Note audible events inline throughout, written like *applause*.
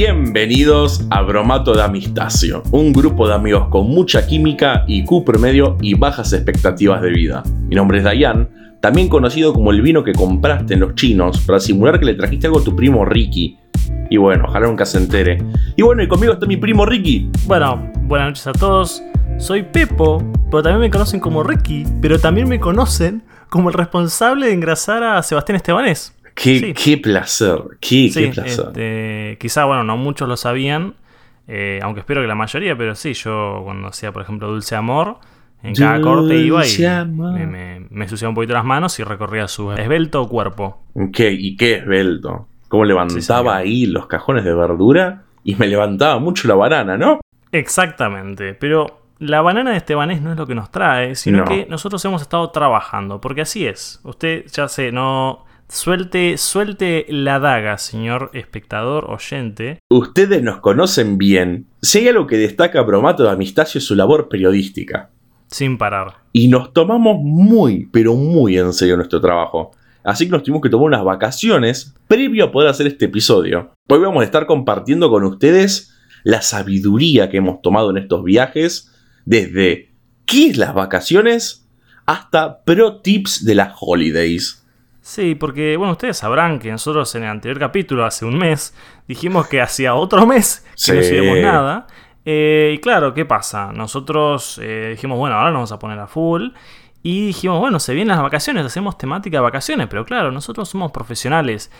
Bienvenidos a Bromato de Amistacio, un grupo de amigos con mucha química, IQ promedio y bajas expectativas de vida. Mi nombre es Dayan, también conocido como el vino que compraste en los chinos para simular que le trajiste algo a tu primo Ricky. Y bueno, ojalá nunca se entere. Y bueno, y conmigo está mi primo Ricky. Bueno, buenas noches a todos. Soy Pepo, pero también me conocen como Ricky, pero también me conocen como el responsable de engrasar a Sebastián Estebanés. Qué, placer, qué, placer. Este, quizá, bueno, no muchos lo sabían, eh, aunque espero que la mayoría, pero sí, yo cuando hacía, por ejemplo, Dulce Amor, en cada corte iba y me, me, un poquito las manos y recorría su esbelto cuerpo. ¿Qué? ¿Y qué esbelto? ¿Cómo levantaba ahí los cajones de verdura? Y me levantaba mucho la banana, ¿no? Exactamente, pero la banana de Estebanés no es lo que nos trae, sino que nosotros hemos estado trabajando, porque así es. Usted ya sé, no Suelte, suelte la daga, señor espectador oyente. Ustedes nos conocen bien. Si hay algo que destaca Bromato de Amistacio es su labor periodística. Sin parar. Y nos tomamos muy, pero muy en serio nuestro trabajo. Así que nos tuvimos que tomar unas vacaciones previo a poder hacer este episodio. Hoy vamos a estar compartiendo con ustedes la sabiduría que hemos tomado en estos viajes, desde qué es las vacaciones hasta pro tips de las holidays. Sí, porque, bueno, ustedes sabrán que nosotros en el anterior capítulo, hace un mes, dijimos que hacía otro mes que no hicimos nada. Eh, y claro, ¿qué pasa? Nosotros eh, dijimos, bueno, ahora nos vamos a poner a full. Y dijimos, bueno, se vienen las vacaciones, hacemos temática de vacaciones, pero claro, nosotros somos profesionales.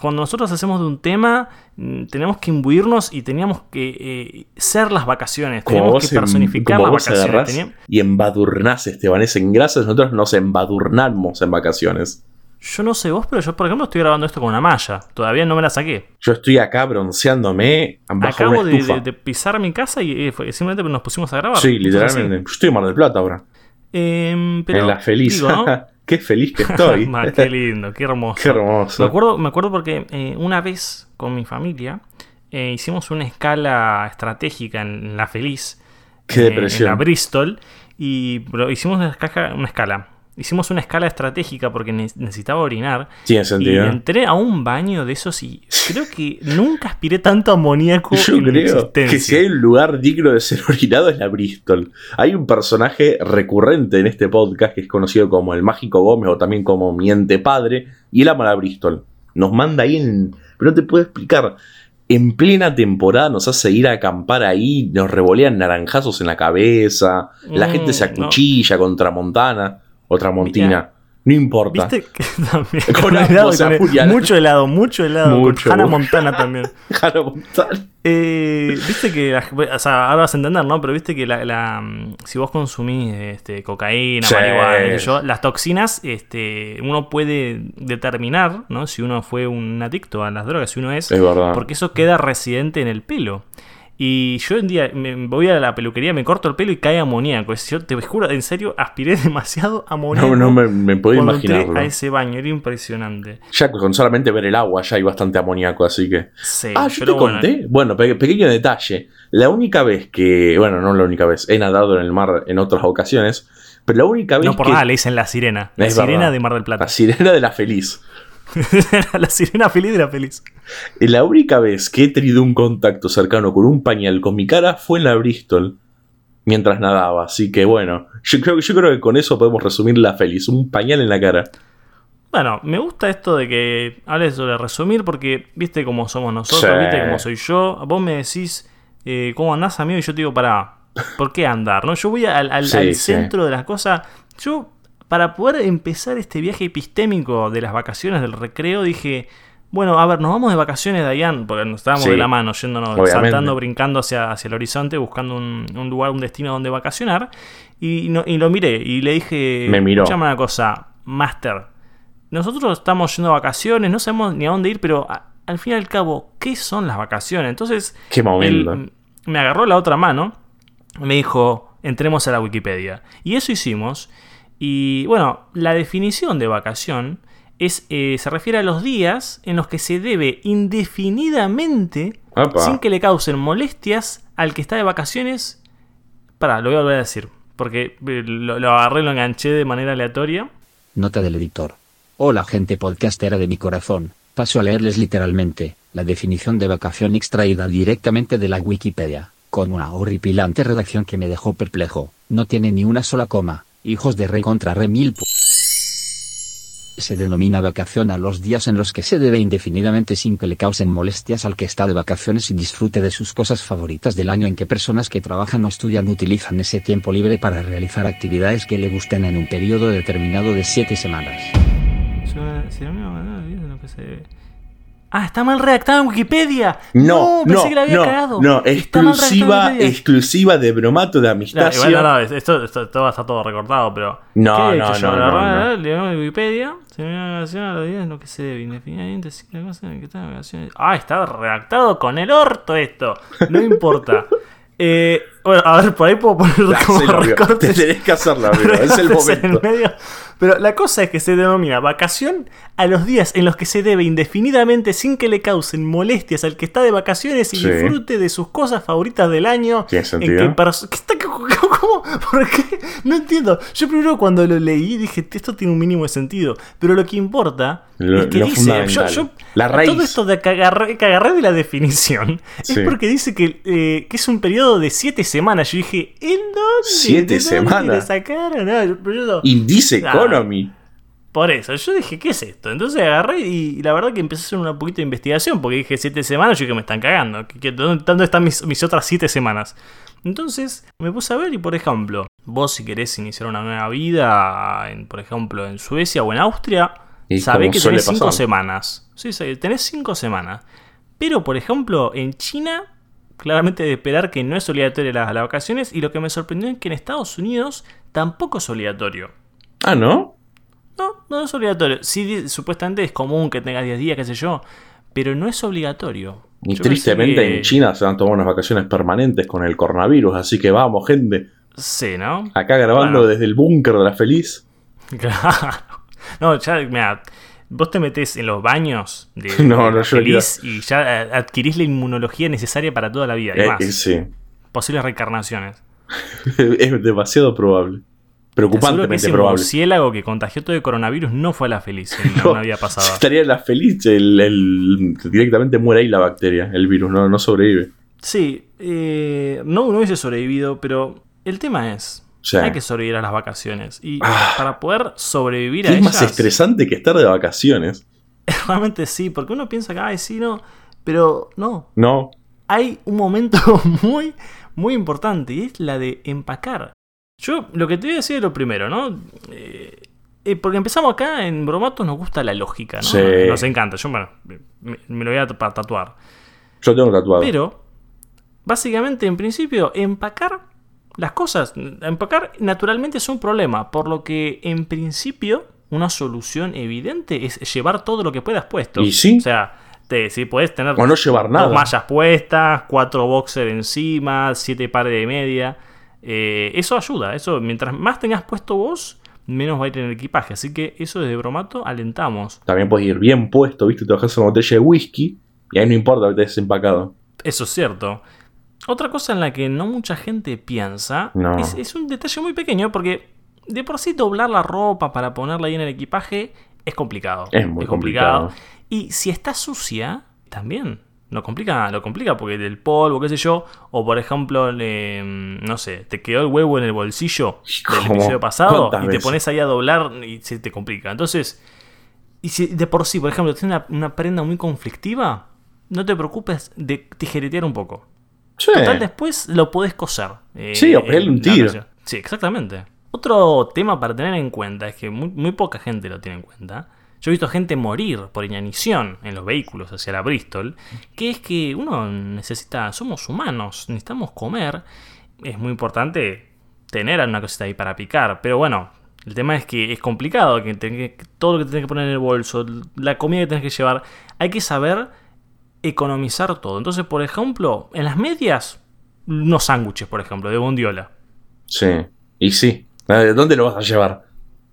Cuando nosotros hacemos de un tema, mm, tenemos que imbuirnos y teníamos que eh, ser las vacaciones, tenemos que personificar las vacaciones. Y embadurnás, Esteban, en grasa, nosotros nos embadurnamos en vacaciones. Yo no sé vos, pero yo, por ejemplo, estoy grabando esto con una malla. Todavía no me la saqué. Yo estoy acá bronceándome. Acabo de, pisar mi casa y eh, simplemente nos pusimos a grabar. Sí, literalmente. Yo estoy en Mar del Plata ahora. Em, en la feliz. *laughs* qué feliz que estoy. *laughs* qué lindo, qué hermoso. Qué hermoso. Me acuerdo, me acuerdo porque eh, una vez con mi familia eh, hicimos una escala estratégica en La Feliz. Qué depresión. En la Bristol. Y hicimos una escala Hicimos una escala estratégica porque necesitaba orinar. Tiene sentido. Y entré a un baño de esos y creo que nunca aspiré tanto amoníaco. Yo creo que si hay un lugar digno de ser *laughs* orinado es la Bristol. Hay un personaje recurrente en este podcast que es conocido como el Mágico Gómez o también como Miente Padre y él ama la Bristol. Nos manda ahí en. Pero no te puedo explicar. En plena temporada nos hace ir a acampar ahí, nos revolean naranjazos en la cabeza, la gente se mm, acuchilla contra Montana. Otra montina. No importa. ¿Viste que *laughs* también? Con, helado, mucho helado, mucho helado. Mucho. Con Hannah Montana también. *laughs* Hannah Montana. Eh, viste que, o sea, ahora vas a entender, ¿no? Pero viste que la, si vos consumís este, cocaína, marihuana, las toxinas, este, uno puede determinar, ¿no? Si uno fue un adicto a las drogas, si uno es. Es verdad. Porque eso queda residente en el pelo. Y yo un día me voy a la peluquería, me corto el pelo y cae amoníaco. Yo te juro, en serio, aspiré *laughs* demasiado amoníaco. No, no me, me puedo imaginar. A ese baño, era impresionante. Ya con solamente ver el agua ya hay bastante amoníaco, así que. Sí, ah, yo te conté. Bueno, pequeño detalle. La única vez que. Bueno, no la única vez. He nadado en el mar en otras ocasiones. Pero la única vez. No por nada le dicen la sirena. La sirena de Mar del Plata. La sirena de la feliz. *laughs* la sirena feliz de la feliz. La única vez que he tenido un contacto cercano con un pañal con mi cara fue en la Bristol. Mientras nadaba. Así que bueno. Yo creo, yo creo que con eso podemos resumir la feliz. Un pañal en la cara. Bueno, me gusta esto de que hables sobre resumir porque viste cómo somos nosotros, viste cómo soy yo. Vos me decís eh, cómo andás, amigo, y yo te digo, para, ¿por qué andar? ¿no? Yo voy al, al centro de las cosas. Yo para poder empezar este viaje epistémico de las vacaciones del recreo, dije, bueno, a ver, nos vamos de vacaciones, Dayan, porque nos estábamos de la mano, yéndonos, saltando, brincando hacia, hacia el horizonte, buscando un, lugar, un destino donde vacacionar. Y, lo miré y le dije, me miró. una cosa, Master, nosotros estamos yendo de vacaciones, no sabemos ni a dónde ir, pero al fin y al cabo, ¿qué son las vacaciones? Entonces, Qué momento. me agarró la otra mano, me dijo, entremos a la Wikipedia. Y eso hicimos. Y bueno, la definición de vacación es, eh, se refiere a los días en los que se debe indefinidamente, sin que le causen molestias, al que está de vacaciones. Pará, lo voy a volver a decir, porque eh, lo, lo agarré, lo enganché de manera aleatoria. Nota del editor. Hola gente podcastera de mi corazón, paso a leerles literalmente. la definición de vacación extraída directamente de la Wikipedia, con una horripilante redacción que me dejó perplejo, no tiene ni una sola coma, hijos de re contra re mil. Se denomina vacación a los días en los que se debe indefinidamente sin que le causen molestias al que está de vacaciones y disfrute de sus cosas favoritas del año en que personas que trabajan o estudian utilizan ese tiempo libre para realizar actividades que le gusten en un periodo determinado de siete semanas. Ah, está mal redactado en Wikipedia. No, no, pensé que la había cagado. No, exclusiva, exclusiva de bromato de amistad. No, igual, no, esto, esto, esto, va a estar todo recortado, pero. No, ¿qué no, no, no, no, en Wikipedia. Se me vacación a los días lo que se debe indefinidamente. La cosa que está. Ah, está redactado con el orto esto. No importa. *laughs* eh, bueno, a ver, por ahí puedo poner como recortes. *laughs* Te tenés que hacerlo, amigo. Es el *laughs* momento. Pero la cosa es que se denomina vacación a los días en los que se debe indefinidamente sin que le causen molestias al que está de vacaciones y disfrute de sus cosas favoritas del año. ¿Tiene sentido? ¿Qué está, ¿Cómo? ¿Por qué? No entiendo. Yo primero cuando lo leí dije, esto tiene un mínimo de sentido. Pero lo que importa es que dice... Yo, la raíz. Todo esto de que agarré, de la definición es porque dice que, eh, que, es un periodo de siete semanas. Yo dije, ¿en dónde? ¿Siete semanas? sacaron? No, yo, y dice Economy. Por eso, yo dije, ¿qué es esto? Entonces agarré y, la verdad que empecé a hacer un poquito de investigación, porque dije siete semanas, yo que me están cagando. ¿Dónde están mis, otras siete semanas? Entonces me puse a ver y, por ejemplo, vos si querés iniciar una nueva vida, en, por ejemplo, en Suecia o en Austria, sabés que tenés cinco semanas. Sí, sí, tenés cinco semanas. Pero, por ejemplo, en China, claramente de esperar que no es obligatorio las, las vacaciones, y lo que me sorprendió es que en Estados Unidos tampoco es obligatorio. Ah, ¿no? No, no es obligatorio. Sí, supuestamente es común que tengas 10 días, qué sé yo, pero no es obligatorio. Y tristemente en China se van a tomar unas vacaciones permanentes con el coronavirus, así que vamos, gente. Sí, ¿no? Acá grabando desde el búnker de la feliz. *laughs* Claro. No, ya, mira, vos te metés en los baños de, *laughs* la feliz y ya adquirís la inmunología necesaria para toda la vida. Eh, más. Sí. Posibles reencarnaciones. *laughs* es demasiado probable. Preocupantemente que probable. El murciélago que contagió todo el coronavirus no fue la feliz en *laughs* no, había pasado. Estaría la feliz, el, directamente muere ahí la bacteria, el virus, no, no sobrevive. Sí, eh, no, no hubiese sobrevivido, pero el tema es, hay que sobrevivir a las vacaciones. Y ah. para poder sobrevivir a ellas... Es más estresante que estar de vacaciones. *laughs* Realmente sí, porque uno piensa que, ay, sí, no, pero no. No. Hay un momento *laughs* muy, muy importante y es la de empacar. Yo lo que te voy a decir es lo primero, ¿no? Eh, eh, porque empezamos acá en Bromato, nos gusta la lógica, ¿no? Nos encanta. Yo, bueno, me, lo voy a tatuar. Yo tengo tatuado. Pero, básicamente, en principio, empacar las cosas, empacar naturalmente es un problema. Por lo que, en principio, una solución evidente es llevar todo lo que puedas puesto. ¿Y sí? O sea, si puedes tener. O no llevar nada. Dos mallas puestas, cuatro boxers encima, siete pares de media. Eh, eso ayuda, eso mientras más tengas puesto vos, menos va a ir en el equipaje. Así que eso desde bromato alentamos. También puedes ir bien puesto, ¿viste? Te bajas una botella de whisky y ahí no importa que te desempacado. Eso es cierto. Otra cosa en la que no mucha gente piensa es, un detalle muy pequeño porque de por sí doblar la ropa para ponerla ahí en el equipaje es complicado. Es muy complicado. Y si está sucia, también no complica, lo complica porque del polvo, qué sé yo, o por ejemplo, no sé, te quedó el huevo en el bolsillo del episodio pasado y te pones ahí a doblar y se te complica. Entonces, y si de por sí, por ejemplo, tienes una, prenda muy conflictiva, no te preocupes de tijeretear un poco. Total, después lo podés coser. Eh, sí, o pegarle un tiro. Sí, exactamente. Otro tema para tener en cuenta es que muy poca gente lo tiene en cuenta yo he visto gente morir por inanición en los vehículos hacia la Bristol, que es que uno necesita, somos humanos, necesitamos comer. Es muy importante tener una cosita ahí para picar, pero bueno, el tema es que es complicado, que, todo lo que tienes que poner en el bolso, la comida que tienes que llevar, hay que saber economizar todo. Entonces, por ejemplo, en las medias, unos sándwiches, por ejemplo, de bondiola. Sí, y sí. ¿Dónde lo vas a llevar?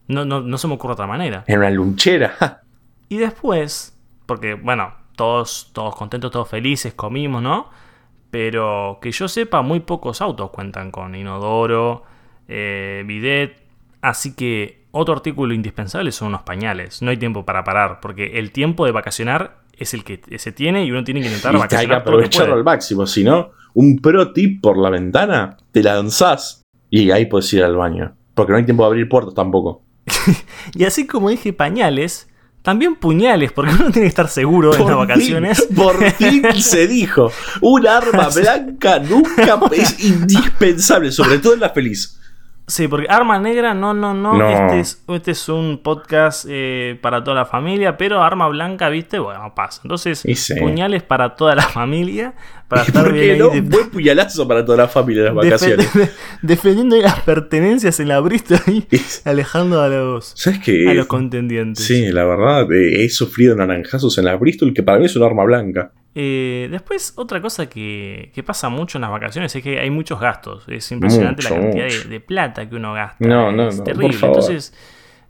No, no, no se me ocurre otra manera. En una lunchera. *laughs* y después, porque bueno, todos, todos contentos, todos felices, comimos, ¿no? Pero que yo sepa, muy pocos autos cuentan con inodoro, eh, bidet. Así que otro artículo indispensable son unos pañales. No hay tiempo para parar, porque el tiempo de vacacionar es el que se tiene y uno tiene que intentar Y hay que aprovecharlo al máximo. Si no, un pro tip por la ventana, te lanzás y ahí puedes ir al baño. Porque no hay tiempo de abrir puertas tampoco. *laughs* Y así como dije pañales, también puñales, porque uno tiene que estar seguro en las fin, vacaciones. por *laughs* fin se dijo. Un arma *laughs* blanca nunca es indispensable, sobre todo en la feliz. Sí, porque Arma Negra, no, no, no. No. Este, es, este es un podcast eh, para toda la familia, pero Arma Blanca, viste, bueno, pasa. Entonces, sí. puñales para toda la *laughs* familia, para *laughs* ¿Y estar por bien qué no? Un buen puñalazo para toda la familia en las vacaciones. defen- *laughs* defendiendo las pertenencias en la Bristol y alejando a los, ¿Sabes qué? a los contendientes. Sí, la verdad, eh, he sufrido naranjazos en la Bristol que para mí es un arma blanca. Eh, después, otra cosa que, que pasa mucho en las vacaciones es que hay muchos gastos. Es impresionante Mucho, la cantidad de, plata que uno gasta. No, no, es no, terrible. Entonces,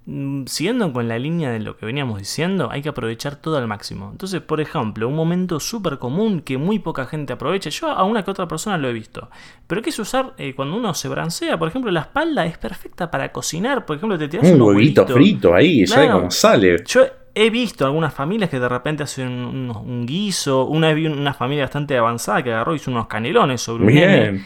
mm, siguiendo con la línea de lo que veníamos diciendo, hay que aprovechar todo al máximo. Entonces, por ejemplo, un momento súper común que muy poca gente aprovecha. Yo a una que otra persona lo he visto. Pero que es usar eh, cuando uno se brancea. Por ejemplo, la espalda es perfecta para cocinar. Por ejemplo, te tiras Un unos huevito frito ahí, ¿sabes Claro. cómo sale? Yo he visto algunas familias que de repente hacen un, un guiso. Una vez vi una familia bastante avanzada que agarró y hizo unos canelones sobre un nene. Bien.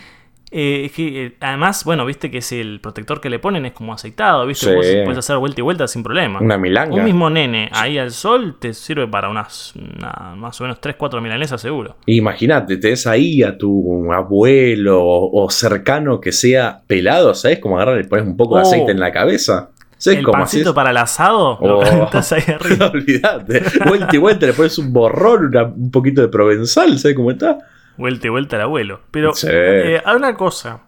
Eh, que eh, además, bueno, viste que es el protector que le ponen es como aceitado, viste, Sí. Puedes hacer vuelta y vuelta sin problema. Una milanga. Un mismo nene ahí al sol te sirve para unas una- más o menos 3-4 milanesas seguro. Imagínate, tenés ahí a tu abuelo o, o cercano que sea pelado, ¿sabes? Como agarrar y le pones un poco de Oh. aceite en la cabeza. ¿Sabes el pancito haces? para el asado lo Oh. calentás ahí arriba. *laughs* Olvídate. Vuelta y vuelta, le pones un borrón, una- un poquito de provenzal, ¿sabes cómo está? Vuelta y vuelta al abuelo. Pero Sí. eh, hay una cosa.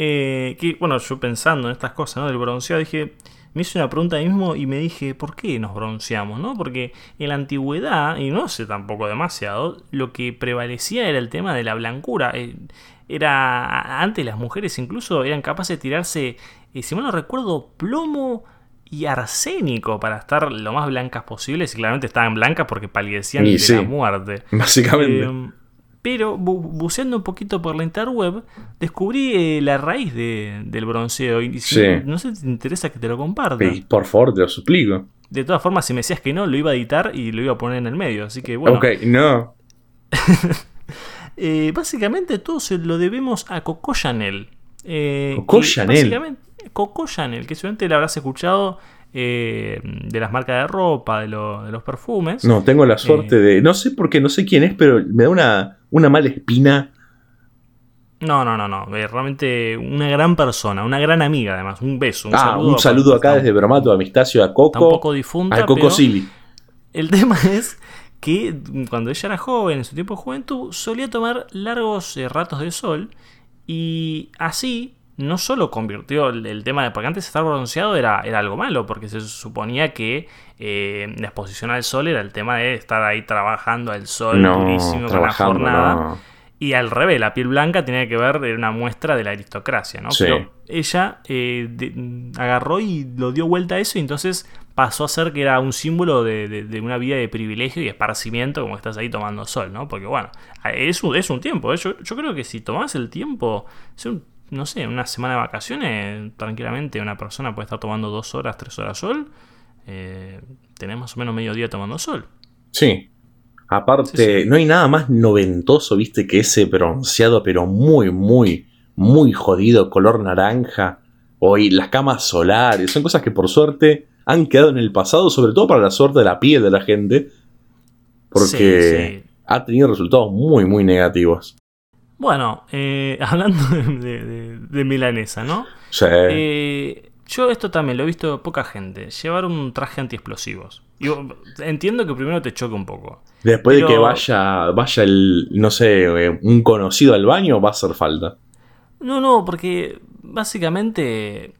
eh, que, bueno, yo pensando en estas cosas, ¿no? Del bronceado, dije. Me hice una pregunta ahí mismo y me dije, ¿por qué nos bronceamos? ¿no? Porque en la antigüedad, y no sé tampoco demasiado, lo que prevalecía era el tema de la blancura. Eh, era. Antes las mujeres incluso eran capaces de tirarse, eh, si mal no recuerdo, plomo y arsénico para estar lo más blancas posibles. Y claramente estaban blancas porque palidecían Y de sí. la muerte. Básicamente. Eh, pero bu- buceando un poquito por la interweb, descubrí eh, la raíz de- del bronceo. Y si Sí. no, no sé si te interesa que te lo comparta. Por favor, te lo suplico. De todas formas, si me decías que no, lo iba a editar y lo iba a poner en el medio. Así que bueno. ok, no. *laughs* Eh, básicamente todo se lo debemos a Coco Chanel. Eh, Coco Chanel. básicamente- Coco Chanel, que seguramente la habrás escuchado eh, de las marcas de ropa, de, lo- de los perfumes. No, tengo la suerte de. No sé por qué, no sé quién es, pero me da una, una mala espina. No, no, no, no. eh, realmente una gran persona, una gran amiga además. Un beso. Un ah, saludo. un saludo acá desde Bromato, Amistacio, a Coco. Tampoco difunta. a Coco Silly. El *laughs* tema es que cuando ella era joven, en su tiempo de juventud, solía tomar largos eh, ratos de sol y así no solo convirtió el, el tema de. Porque antes estar bronceado era, era algo malo, porque se suponía que eh, la exposición al sol era el tema de estar ahí trabajando al sol No, durísimo con la jornada. no. Y al revés, la piel blanca tenía que ver era una muestra de la aristocracia, ¿no? Sí. Pero ella eh, de- agarró y lo dio vuelta a eso y entonces pasó a ser que era un símbolo de, de- de una vida de privilegio y esparcimiento como estás ahí tomando sol, ¿no? Porque bueno, es un, es un tiempo, ¿eh? yo, yo creo que si tomás el tiempo, es un- no sé, una semana de vacaciones, tranquilamente una persona puede estar tomando dos horas, tres horas sol, eh, tenés más o menos medio día tomando sol. Sí. Aparte, Sí, sí. no hay nada más noventoso, viste, que ese bronceado, pero muy, muy, muy jodido, color naranja. O y las camas solares. Son cosas que por suerte han quedado en el pasado, sobre todo para la suerte de la piel de la gente. Porque sí. ha tenido resultados muy, muy negativos. Bueno, eh, *laughs* hablando de, de- de milanesa, ¿no? Sí. Eh, yo esto también lo he visto poca gente. Llevar un traje antiexplosivos. Yo entiendo que primero te choque un poco. Después de que vaya, vaya el, no sé, eh, un conocido al baño, va a hacer falta. No, no, porque básicamente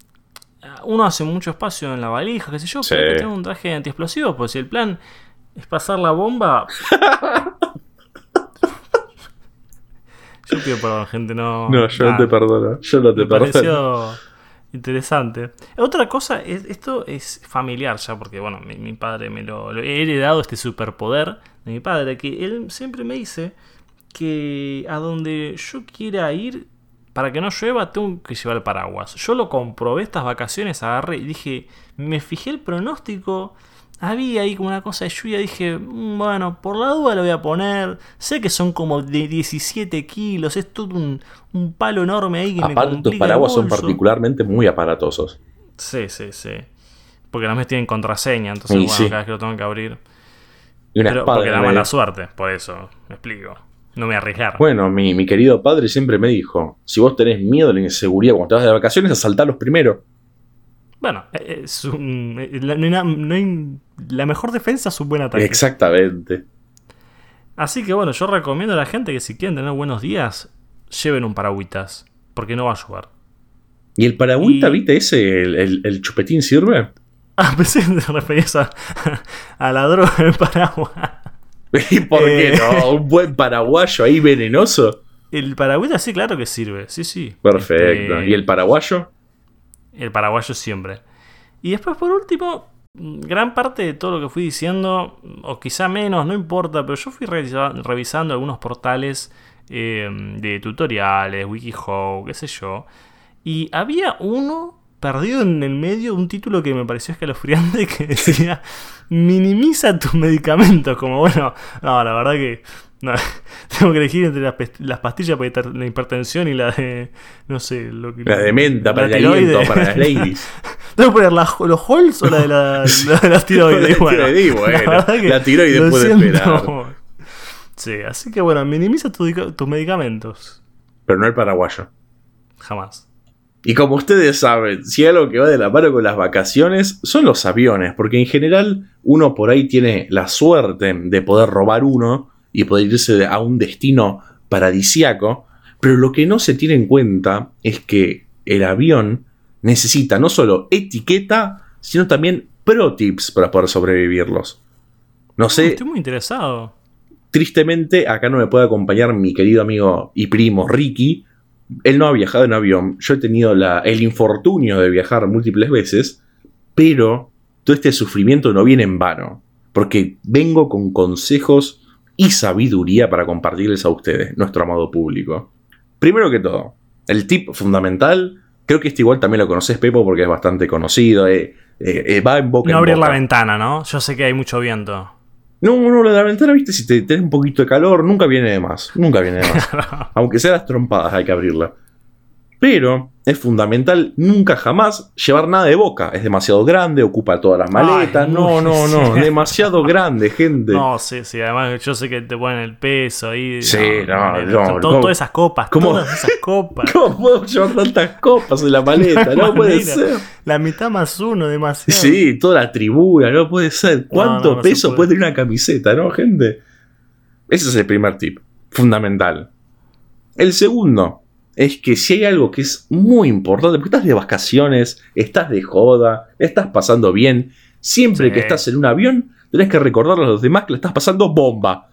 uno hace mucho espacio en la valija, qué sé yo, Sí. pero que tenga un traje antiexplosivo, pues si el plan es pasar la bomba. *laughs* yo pido perdón, gente, no. No, yo no te perdono. Yo no te Me perdono. pareció interesante. Otra cosa, es, esto es familiar ya, porque bueno, mi, mi padre me lo, lo- He heredado este superpoder de mi padre, que él siempre me dice que a donde yo quiera ir, para que no llueva, tengo que llevar paraguas. Yo lo comprobé estas vacaciones, agarré y dije, me fijé el pronóstico había ahí como una cosa de lluvia. Dije, "Mm, bueno, por la duda lo voy a poner. Sé que son como de 17 kilos. Es todo un, un palo enorme ahí que me Aparte, tus complica el paraguas son bolso". particularmente muy aparatosos. Sí, sí, sí. Porque además tienen contraseña, entonces Y bueno, sí. cada vez que lo tengo que abrir. Y una Pero porque da mala suerte, por eso, me explico. No me voy a arriesgar. Bueno, mi, mi querido padre siempre me dijo: si vos tenés miedo de la inseguridad cuando te vas de vacaciones, asaltalos primero. Bueno, eh, es un, la, no hay na- no hay- la mejor defensa es un buen ataque. Exactamente. Así que bueno, yo recomiendo a la gente que si quieren tener buenos días, lleven un paragüitas, porque no va a llover. ¿Y el paragüita, Y- viste ese, el, el- el chupetín sirve? *laughs* Ah, pensé que te referías a, *laughs* a la droga del paraguas. *laughs* ¿Y por qué Eh. no? Un buen paraguayo ahí venenoso. El paragüitas sí, claro que sirve, sí, sí. Perfecto. Este, ¿Y el paraguayo? El paraguayo siempre. Y después, por último, gran parte de todo lo que fui diciendo, o quizá menos, no importa, pero yo fui revisa- revisando algunos portales eh, de tutoriales, WikiHow, qué sé yo. Y había uno perdido en el medio, un título que me pareció escalofriante *laughs* que decía: Minimiza tus medicamentos. Como bueno, no, la verdad que. no, *laughs* tengo que elegir entre las, pastillas para la hipertensión y la de. No sé, lo que. La de menta, para el aliento, para las *laughs* ladies. ¿Tengo que poner la- los holes o la de la, *laughs* la de las tiroides? La tiroides, bueno, *laughs* la tiroides puede siento. esperar. Sí, así que bueno, minimiza tu tus medicamentos. Pero no el paraguayo. Jamás. Y como ustedes saben, si hay algo que va de la mano con las vacaciones, son los aviones, porque en general uno por ahí tiene la suerte de poder robar uno y poder irse a un destino paradisiaco, pero lo que no se tiene en cuenta es que el avión necesita no solo etiqueta, sino también pro tips para poder sobrevivirlos. No sé, Estoy muy interesado. Tristemente, acá no me puede acompañar mi querido amigo y primo Ricky. Él no ha viajado en avión. Yo he tenido la- el infortunio de viajar múltiples veces. Pero todo este sufrimiento no viene en vano. Porque vengo con consejos y sabiduría para compartirles a ustedes, nuestro amado público. Primero que todo, el tip fundamental. Creo que este igual también lo conoces, Pepo, porque es bastante conocido. eh, eh, eh, va en boca No en abrir la ventana, ¿no? Yo sé que hay mucho viento. No, no, la ventana, viste, si te tenés un poquito de calor, nunca viene de más. Nunca viene de más. *laughs* Aunque sea las trompadas, hay que abrirla. Pero es fundamental nunca jamás llevar nada de boca. Es demasiado grande, ocupa todas las maletas. Ay, no, no, no. sí. Demasiado grande, gente. No, sí, sí. Además, yo sé que te ponen el peso ahí. Sí, no, no. Todas esas copas, ¿Cómo? todas esas *laughs* copas. ¿Cómo puedo llevar tantas copas en la maleta? No *laughs* puede manera. ser. La mitad más uno, demasiado. Sí, toda la tribuna, no puede ser. ¿Cuánto no, no se peso puede. puede tener una camiseta, no, gente? Ese es el primer tip, fundamental. El segundo es que si hay algo que es muy importante, porque estás de vacaciones, estás de joda, estás pasando bien, siempre Sí. que estás en un avión, tenés que recordarle a los demás que le estás pasando bomba.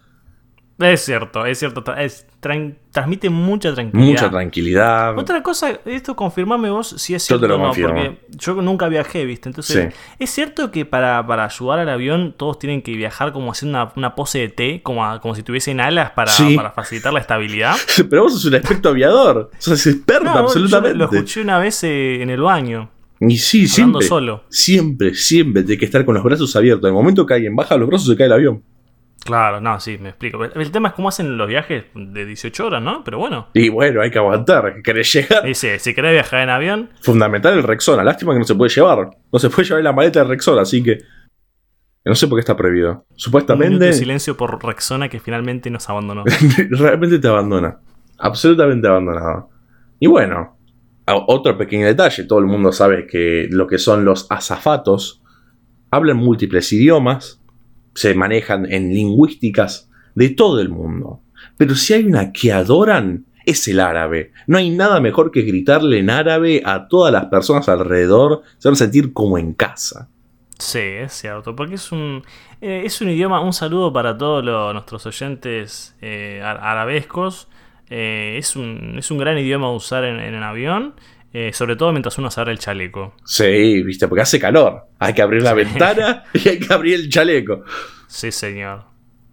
Es cierto, es cierto. tra- es- tran- transmite mucha tranquilidad. Mucha tranquilidad. Otra cosa, esto confirmame vos si es Yo cierto te lo o no, confirmo. porque yo nunca viajé, ¿viste? Entonces, Sí. ¿es cierto que para, para ayudar al avión todos tienen que viajar como haciendo una, una pose de T, como, a- como si tuviesen alas para, Sí. para facilitar la estabilidad? *laughs* Pero vos sos un experto aviador. Sos experta, No, yo absolutamente. lo escuché una vez eh, en el baño, Y sí, siempre. solo. Siempre, siempre tiene que estar con los brazos abiertos. En el momento que alguien baja los brazos, se cae el avión. Claro, no, sí, me explico. El tema es cómo hacen los viajes de 18 horas, ¿no? Pero bueno. Y bueno, hay que aguantar. ¿Querés llegar? Dice, si querés viajar en avión, Fundamental el Rexona. Lástima que no se puede llevar. No se puede llevar la maleta de Rexona, así que. No sé por qué está prohibido. un minuto Supuestamente. de silencio por Rexona que finalmente nos abandonó. *laughs* realmente te abandona. Absolutamente abandonado. Y bueno, otro pequeño detalle. Todo el mundo sabe que lo que son los azafatos hablan múltiples idiomas, se manejan en lingüísticas de todo el mundo. Pero si hay una que adoran, es el árabe. No hay nada mejor que gritarle en árabe a todas las personas alrededor, se van a sentir como en casa. Sí, es cierto, porque es un, eh, es un idioma, un saludo para todos los- nuestros oyentes eh, ar- arabescos. Eh, es, un, es un gran idioma a usar en, en un avión, eh, sobre todo mientras uno se abre el chaleco. Sí, viste, porque hace calor. Hay que abrir la ventana y hay que abrir el chaleco. Sí, señor.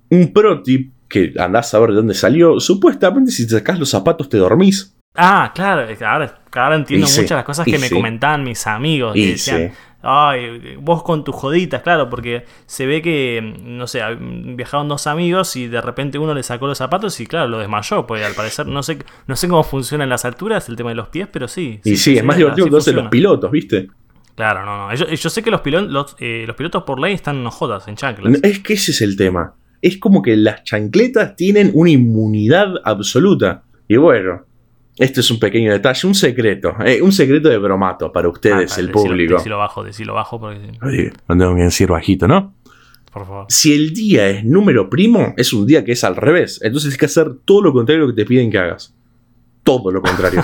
Un pro tip que andás a ver de dónde salió. Supuestamente, si te sacás los zapatos, te dormís. Ah, claro, ahora, ahora entiendo Y muchas de las cosas y que me sí. comentaban mis amigos. Que decían, sí. Ay, vos con tus joditas, claro, porque se ve que, no sé, viajaron dos amigos y de repente uno le sacó los zapatos y claro, lo desmayó, pues al parecer, no sé, no sé cómo funcionan las alturas, el tema de los pies, pero sí. Y sí, es más divertido que los pilotos, ¿viste? Claro, no, no. Yo, sé que los, pilotos, eh, los, pilotos por ley están en jodas, en chanclas. Es que ese es el tema. Es como que las chancletas tienen una inmunidad absoluta. Y bueno, este es un pequeño detalle, un secreto, eh, un secreto de bromato para ustedes, ah, el público. Decilo bajo, decilo bajo. Porque... Oye, no tengo que decir bajito, ¿no? Por favor. Si el día es número primo, es un día que es al revés. Entonces tienes que hacer todo lo contrario que te piden que hagas. Todo lo contrario.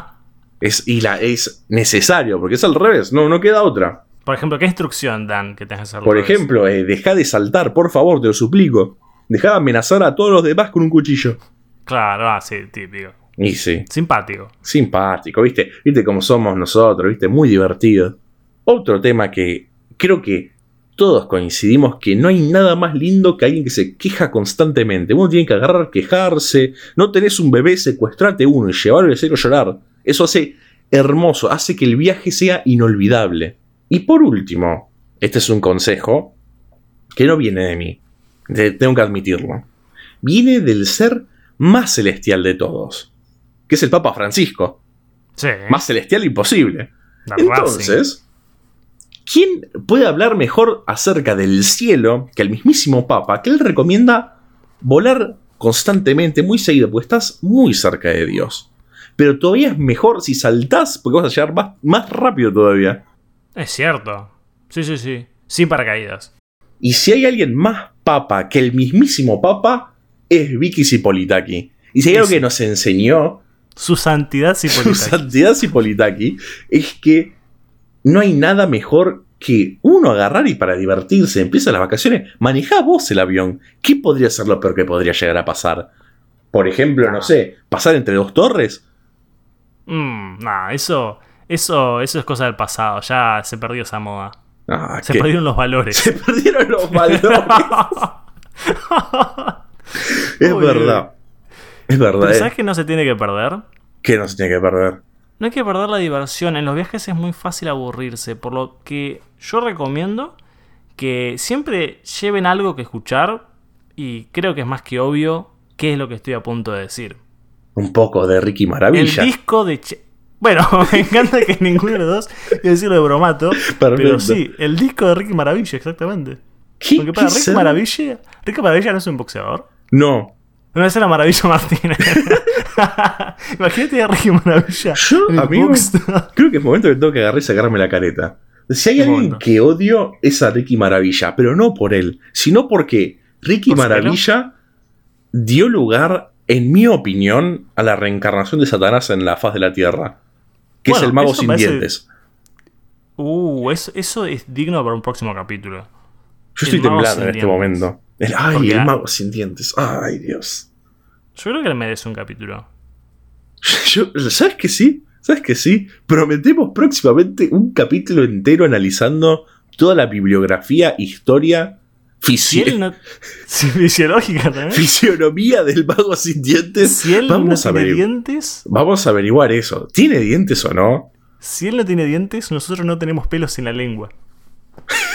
*laughs* es, y la, es necesario, porque es al revés, no, no queda otra. Por ejemplo, ¿qué instrucción dan que tengas que hacer? Por ejemplo, eh, deja de saltar, por favor, te lo suplico. Deja de amenazar a todos los demás con un cuchillo. Claro, ah, sí, típico. Y sí. Simpático. Simpático, ¿viste? ¿Viste cómo somos nosotros? ¿Viste? Muy divertido. Otro tema que creo que todos coincidimos que no hay nada más lindo que alguien que se queja constantemente. Uno tiene que agarrar, quejarse. No tenés un bebé, secuestrate uno y llevarlo a hacerlo llorar. Eso hace hermoso, hace que el viaje sea inolvidable. Y por último, este es un consejo que no viene de mí. tengo que admitirlo. Viene del ser más celestial de todos que es el Papa Francisco. Sí. Más celestial imposible. Entonces, ¿quién puede hablar mejor acerca del cielo que el mismísimo Papa, que él recomienda volar constantemente, muy seguido, porque estás muy cerca de Dios. Pero todavía es mejor si saltás, porque vas a llegar más, más rápido todavía. Es cierto. Sí, sí, sí. Sin paracaídas. Y si hay alguien más papa que el mismísimo papa, es Vicky Cipolitaki. Y si hay algo que nos enseñó su santidad Cipolitaki. Su santidad Cipolitaki es que no hay nada mejor que uno agarrar y para divertirse, empieza las vacaciones, maneja vos el avión. ¿Qué podría ser lo peor que podría llegar a pasar? Por ejemplo, no sé, pasar entre dos torres. Mmm, no, eso, eso, eso es cosa del pasado. Ya se perdió esa moda. Ah, se perdieron los valores. Se perdieron los valores. *laughs* es verdad. Es verdad. Eh. ¿Sabes que no se tiene que perder? ¿Qué no se tiene que perder? No hay que perder la diversión. En los viajes es muy fácil aburrirse. Por lo que yo recomiendo que siempre lleven algo que escuchar. Y creo que es más que obvio qué es lo que estoy a punto de decir. Un poco de Ricky Maravilla. El disco de. bueno, *laughs* me encanta que ninguno de los dos iba a decirlo de bromato. Pero sí, el disco de Ricky Maravilla, exactamente. ¿Qué, Porque para Ricky Maravilla. ¿Ricky Maravilla no es un boxeador? No. No, esa era Maravilla Martínez. *laughs* Imagínate a Ricky Maravilla. Yo, amigo, creo que es momento que tengo que agarrar y sacarme la careta. Si hay alguien que odio es a Ricky Maravilla, pero no por él, sino porque Ricky Maravilla dio lugar, en mi opinión, a la reencarnación de Satanás en la faz de la Tierra, que es el mago sin dientes. Uh, eso, es digno para un próximo capítulo. Yo estoy temblando en este momento ay, el mago sin dientes. Ay, Dios. Yo creo que le merece un capítulo. *laughs* ¿Sabes que sí? ¿Sabes que sí? Prometemos próximamente un capítulo entero analizando toda la bibliografía, historia, *laughs* fisiológica también. Fisionomía del mago sin dientes. Si él Vamos no tiene dientes. Vamos a averiguar eso. ¿Tiene dientes o no? Si él no tiene dientes, nosotros no tenemos pelos en la lengua.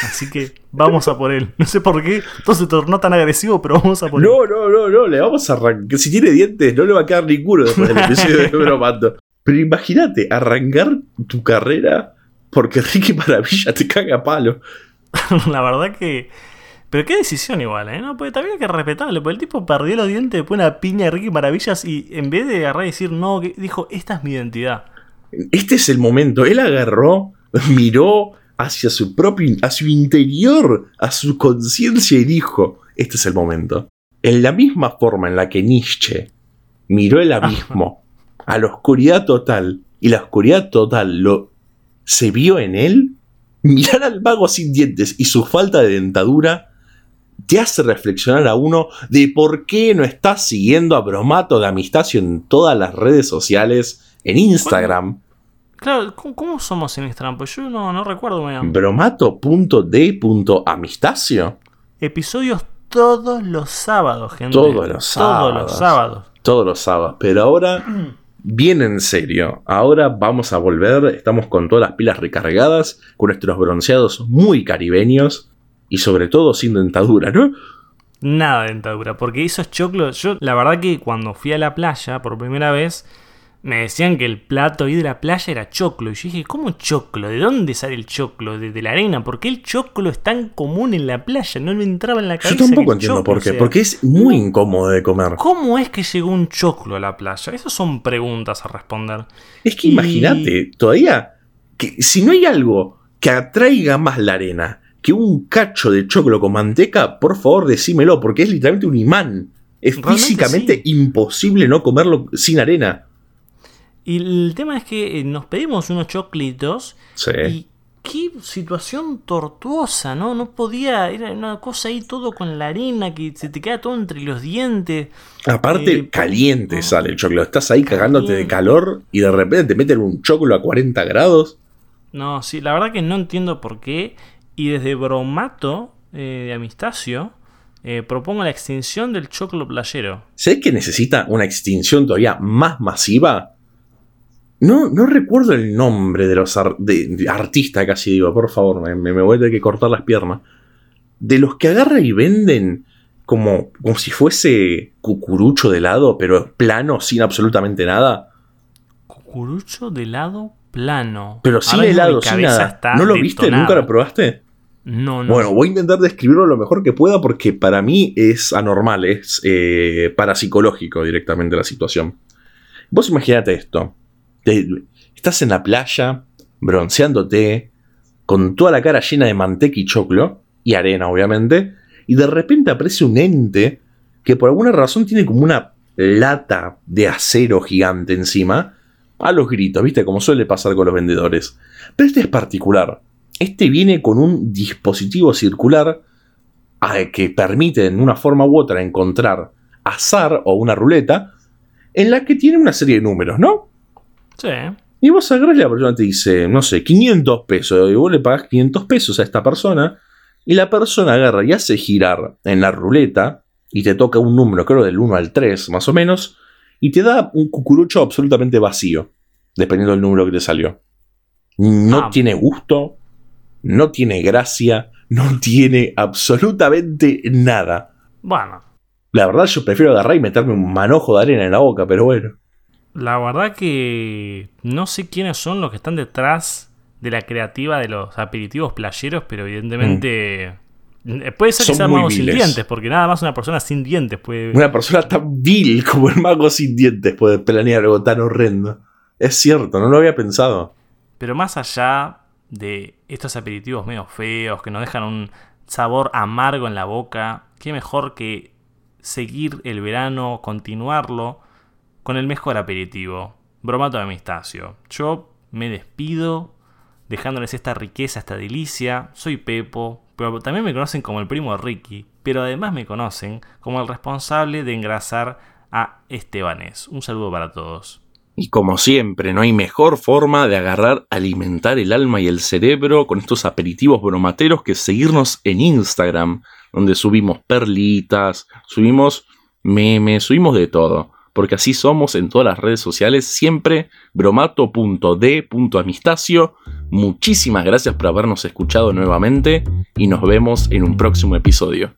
Así que vamos a por él. No sé por qué todo se tornó tan agresivo, pero vamos a por él. No, no, no, no, le vamos a arrancar. Si tiene dientes, no le va a quedar ninguno después del episodio de Bromando. Pero imagínate, arrancar tu carrera porque Ricky Maravilla te caga a palo. *laughs* La verdad que. Pero qué decisión igual, ¿eh? No, porque también hay que respetarle. Porque el tipo perdió los dientes, después una piña de Ricky Maravillas y en vez de agarrar y decir no, dijo, esta es mi identidad. Este es el momento. Él agarró, miró, hacia su propio, a su interior, a su conciencia y dijo, este es el momento. En la misma forma en la que Nietzsche miró el abismo a la oscuridad total y la oscuridad total lo se vio en él, mirar al mago sin dientes y su falta de dentadura te hace reflexionar a uno de por qué no estás siguiendo a Bromato de Amistacio en todas las redes sociales, en Instagram. Claro, ¿cómo, somos en Instagram? Pues yo no, recuerdo muy bien. Bromato.d.amistacio. Episodios todos los sábados, gente. Todos los sábados. Todos los sábados. Todos los sábados. Pero ahora bien en serio. Ahora vamos a volver, estamos con todas las pilas recargadas, con nuestros bronceados muy caribeños y sobre todo sin dentadura, ¿no? Nada de dentadura, porque esos choclos, yo la verdad que cuando fui a la playa por primera vez, me decían que el plato ahí de la playa era choclo. Y yo dije, ¿cómo choclo? ¿De dónde sale el choclo? ¿De, la arena? ¿Por qué el choclo es tan común en la playa? No me entraba en la cabeza. Yo tampoco entiendo por qué. Porque es muy incómodo de comer. ¿Cómo es que llegó un choclo a la playa? Esas son preguntas a responder. Es que imagínate, todavía, que si no hay algo que atraiga más la arena que un cacho de choclo con manteca, por favor decímelo, porque es literalmente un imán. Es físicamente imposible no comerlo sin arena. Y el tema es que eh, nos pedimos unos choclitos. Sí. Y qué situación tortuosa, ¿no? No podía, era una cosa ahí todo con la arena que se te queda todo entre los dientes. Aparte, eh, caliente sale el choclo. Estás ahí cagándote de calor y de repente te meten un choclo a 40 grados. No, sí, la verdad que no entiendo por qué. Y desde Bromato eh, de Amistacio propongo la extinción del choclo playero. ¿Sabes que necesita una extinción todavía más masiva? No, no recuerdo el nombre de los artistas, casi digo, por favor, me, me, voy a tener que cortar las piernas. De los que agarran y venden como, como si fuese cucurucho de helado, pero plano, sin absolutamente nada. Cucurucho de helado plano. Pero sin helado, sin nada. ¿No lo viste? ¿Nunca lo probaste? No, no. Bueno, voy a intentar describirlo lo mejor que pueda porque para mí es anormal, es eh, parapsicológico directamente la situación. Vos imaginate esto estás en la playa, bronceándote, con toda la cara llena de manteca y choclo, y arena obviamente, y de repente aparece un ente que por alguna razón tiene como una lata de acero gigante encima, a los gritos, ¿viste? Como suele pasar con los vendedores. Pero este es particular. Este viene con un dispositivo circular que permite en una forma u otra encontrar azar o una ruleta en la que tiene una serie de números, ¿no? Sí. Y vos agarras y la persona te dice, no sé, 500 pesos. Y vos le pagas 500 pesos a esta persona. Y la persona agarra y hace girar en la ruleta. Y te toca un número, creo del 1 al 3, más o menos. Y te da un cucurucho absolutamente vacío. Dependiendo del número que te salió. No ah. tiene gusto. No tiene gracia. No *laughs* tiene absolutamente nada. Bueno. La verdad, yo prefiero agarrar y meterme un manojo de arena en la boca, pero bueno. La verdad que no sé quiénes son los que están detrás de la creativa de los aperitivos playeros, pero evidentemente... Mm. Puede ser que sean magos sin dientes, porque nada más una persona sin dientes puede... Una persona tan vil como el mago sin dientes puede planear algo tan horrendo. Es cierto, no lo había pensado. Pero más allá de estos aperitivos medio feos, que nos dejan un sabor amargo en la boca, qué mejor que seguir el verano, continuarlo con el mejor aperitivo, bromato de amistacio. Yo me despido dejándoles esta riqueza, esta delicia. Soy Pepo, pero también me conocen como el primo Ricky, pero además me conocen como el responsable de engrasar a Estebanés. Un saludo para todos. Y como siempre, no hay mejor forma de agarrar, alimentar el alma y el cerebro con estos aperitivos bromateros que seguirnos en Instagram, donde subimos perlitas, subimos memes, subimos de todo porque así somos en todas las redes sociales, siempre bromato.d.amistacio. Muchísimas gracias por habernos escuchado nuevamente y nos vemos en un próximo episodio.